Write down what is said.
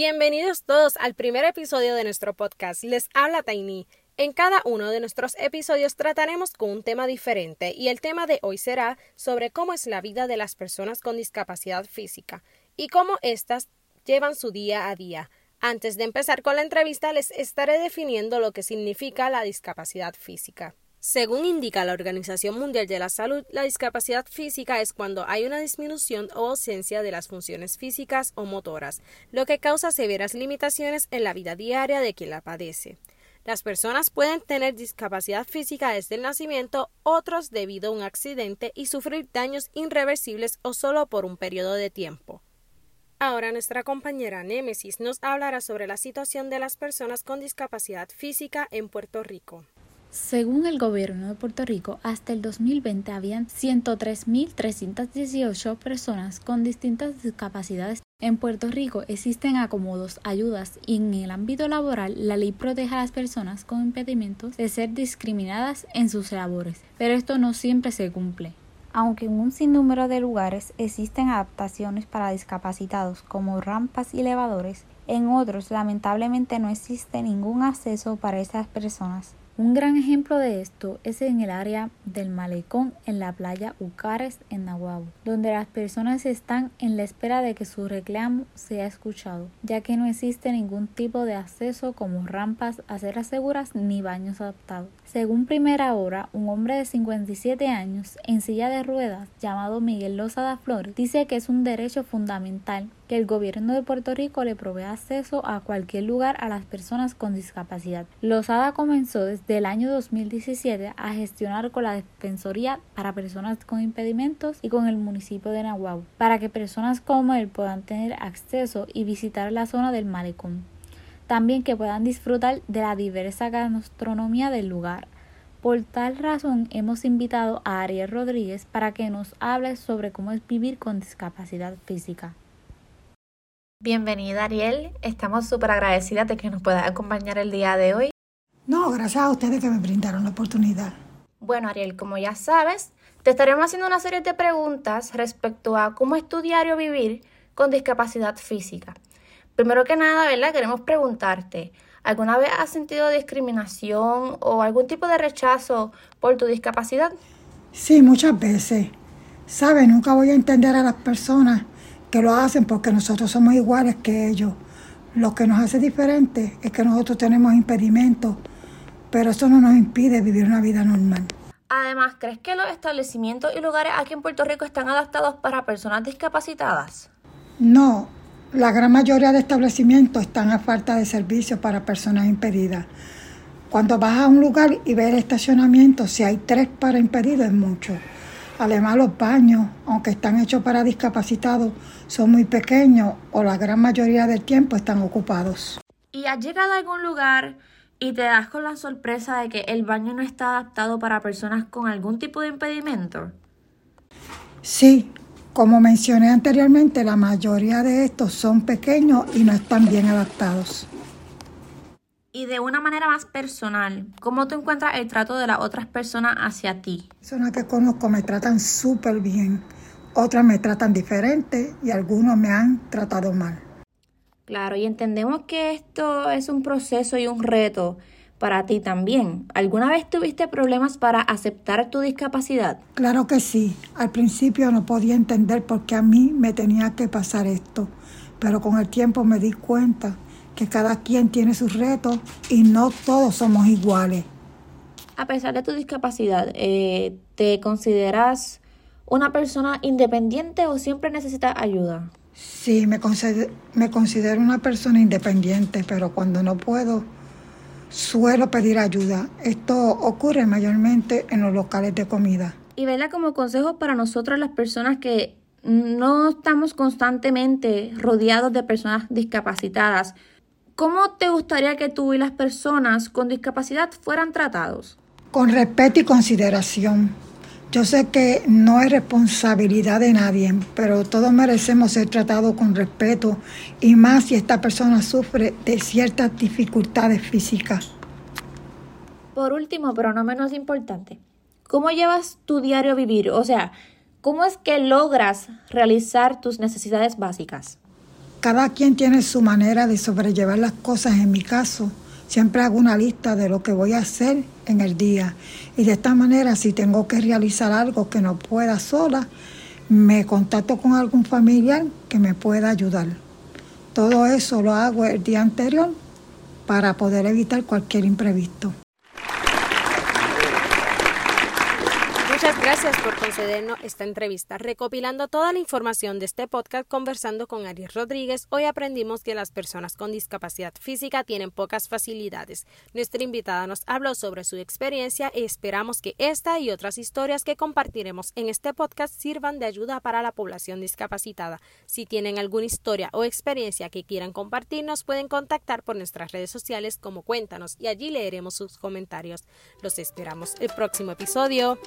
Bienvenidos todos al primer episodio de nuestro podcast. Les habla Taini. En cada uno de nuestros episodios trataremos con un tema diferente y el tema de hoy será sobre cómo es la vida de las personas con discapacidad física y cómo éstas llevan su día a día. Antes de empezar con la entrevista les estaré definiendo lo que significa la discapacidad física. Según indica la Organización Mundial de la Salud, la discapacidad física es cuando hay una disminución o ausencia de las funciones físicas o motoras, lo que causa severas limitaciones en la vida diaria de quien la padece. Las personas pueden tener discapacidad física desde el nacimiento, otros debido a un accidente y sufrir daños irreversibles o solo por un periodo de tiempo. Ahora nuestra compañera Némesis nos hablará sobre la situación de las personas con discapacidad física en Puerto Rico. Según el gobierno de Puerto Rico, hasta el 2020 habían 103.318 personas con distintas discapacidades. En Puerto Rico existen acomodos, ayudas y en el ámbito laboral la ley protege a las personas con impedimentos de ser discriminadas en sus labores, pero esto no siempre se cumple. Aunque en un sinnúmero de lugares existen adaptaciones para discapacitados como rampas y elevadores, en otros lamentablemente no existe ningún acceso para esas personas. Un gran ejemplo de esto es en el área del malecón en la playa Ucares en Nahuabo, donde las personas están en la espera de que su reclamo sea escuchado, ya que no existe ningún tipo de acceso como rampas, aceras seguras ni baños adaptados. Según Primera Hora, un hombre de 57 años en silla de ruedas llamado Miguel Lozada Flores dice que es un derecho fundamental que el gobierno de Puerto Rico le provee acceso a cualquier lugar a las personas con discapacidad. Lozada comenzó desde el año 2017 a gestionar con la Defensoría para Personas con Impedimentos y con el municipio de Nahuatl para que personas como él puedan tener acceso y visitar la zona del malecón también que puedan disfrutar de la diversa gastronomía del lugar. Por tal razón hemos invitado a Ariel Rodríguez para que nos hable sobre cómo es vivir con discapacidad física. Bienvenida Ariel, estamos súper agradecidas de que nos puedas acompañar el día de hoy. No, gracias a ustedes que me brindaron la oportunidad. Bueno Ariel, como ya sabes, te estaremos haciendo una serie de preguntas respecto a cómo es tu diario vivir con discapacidad física. Primero que nada, ¿verdad? Queremos preguntarte, ¿alguna vez has sentido discriminación o algún tipo de rechazo por tu discapacidad? Sí, muchas veces. ¿Sabes? Nunca voy a entender a las personas que lo hacen porque nosotros somos iguales que ellos. Lo que nos hace diferente es que nosotros tenemos impedimentos, pero eso no nos impide vivir una vida normal. Además, ¿crees que los establecimientos y lugares aquí en Puerto Rico están adaptados para personas discapacitadas? No, la gran mayoría de establecimientos están a falta de servicios para personas impedidas. Cuando vas a un lugar y ves el estacionamiento, si hay tres para impedidos es mucho. Además, los baños, aunque están hechos para discapacitados, son muy pequeños o la gran mayoría del tiempo están ocupados. ¿Y has llegado a algún lugar y te das con la sorpresa de que el baño no está adaptado para personas con algún tipo de impedimento? Sí, como mencioné anteriormente, la mayoría de estos son pequeños y no están bien adaptados. Y de una manera más personal, ¿cómo tú encuentras el trato de las otras personas hacia ti? Personas que conozco me tratan súper bien, otras me tratan diferente y algunos me han tratado mal. Claro, y entendemos que esto es un proceso y un reto para ti también. ¿Alguna vez tuviste problemas para aceptar tu discapacidad? Claro que sí. Al principio no podía entender por qué a mí me tenía que pasar esto, pero con el tiempo me di cuenta que cada quien tiene sus retos y no todos somos iguales. A pesar de tu discapacidad, eh, ¿te consideras una persona independiente o siempre necesitas ayuda? Sí, me me considero una persona independiente, pero cuando no puedo, suelo pedir ayuda. Esto ocurre mayormente en los locales de comida. Y verla como consejo para nosotros las personas que no estamos constantemente rodeados de personas discapacitadas. ¿Cómo te gustaría que tú y las personas con discapacidad fueran tratados? Con respeto y consideración. Yo sé que no es responsabilidad de nadie, pero todos merecemos ser tratados con respeto y más si esta persona sufre de ciertas dificultades físicas. Por último, pero no menos importante, ¿cómo llevas tu diario vivir? O sea, ¿cómo es que logras realizar tus necesidades básicas? Cada quien tiene su manera de sobrellevar las cosas. En mi caso, siempre hago una lista de lo que voy a hacer en el día. Y de esta manera, si tengo que realizar algo que no pueda sola, me contacto con algún familiar que me pueda ayudar. Todo eso lo hago el día anterior para poder evitar cualquier imprevisto. Gracias por concedernos esta entrevista. Recopilando toda la información de este podcast conversando con Ariel Rodríguez, hoy aprendimos que las personas con discapacidad física tienen pocas facilidades. Nuestra invitada nos habló sobre su experiencia y esperamos que esta y otras historias que compartiremos en este podcast sirvan de ayuda para la población discapacitada. Si tienen alguna historia o experiencia que quieran compartirnos, pueden contactar por nuestras redes sociales como Cuéntanos y allí leeremos sus comentarios. Los esperamos el próximo episodio.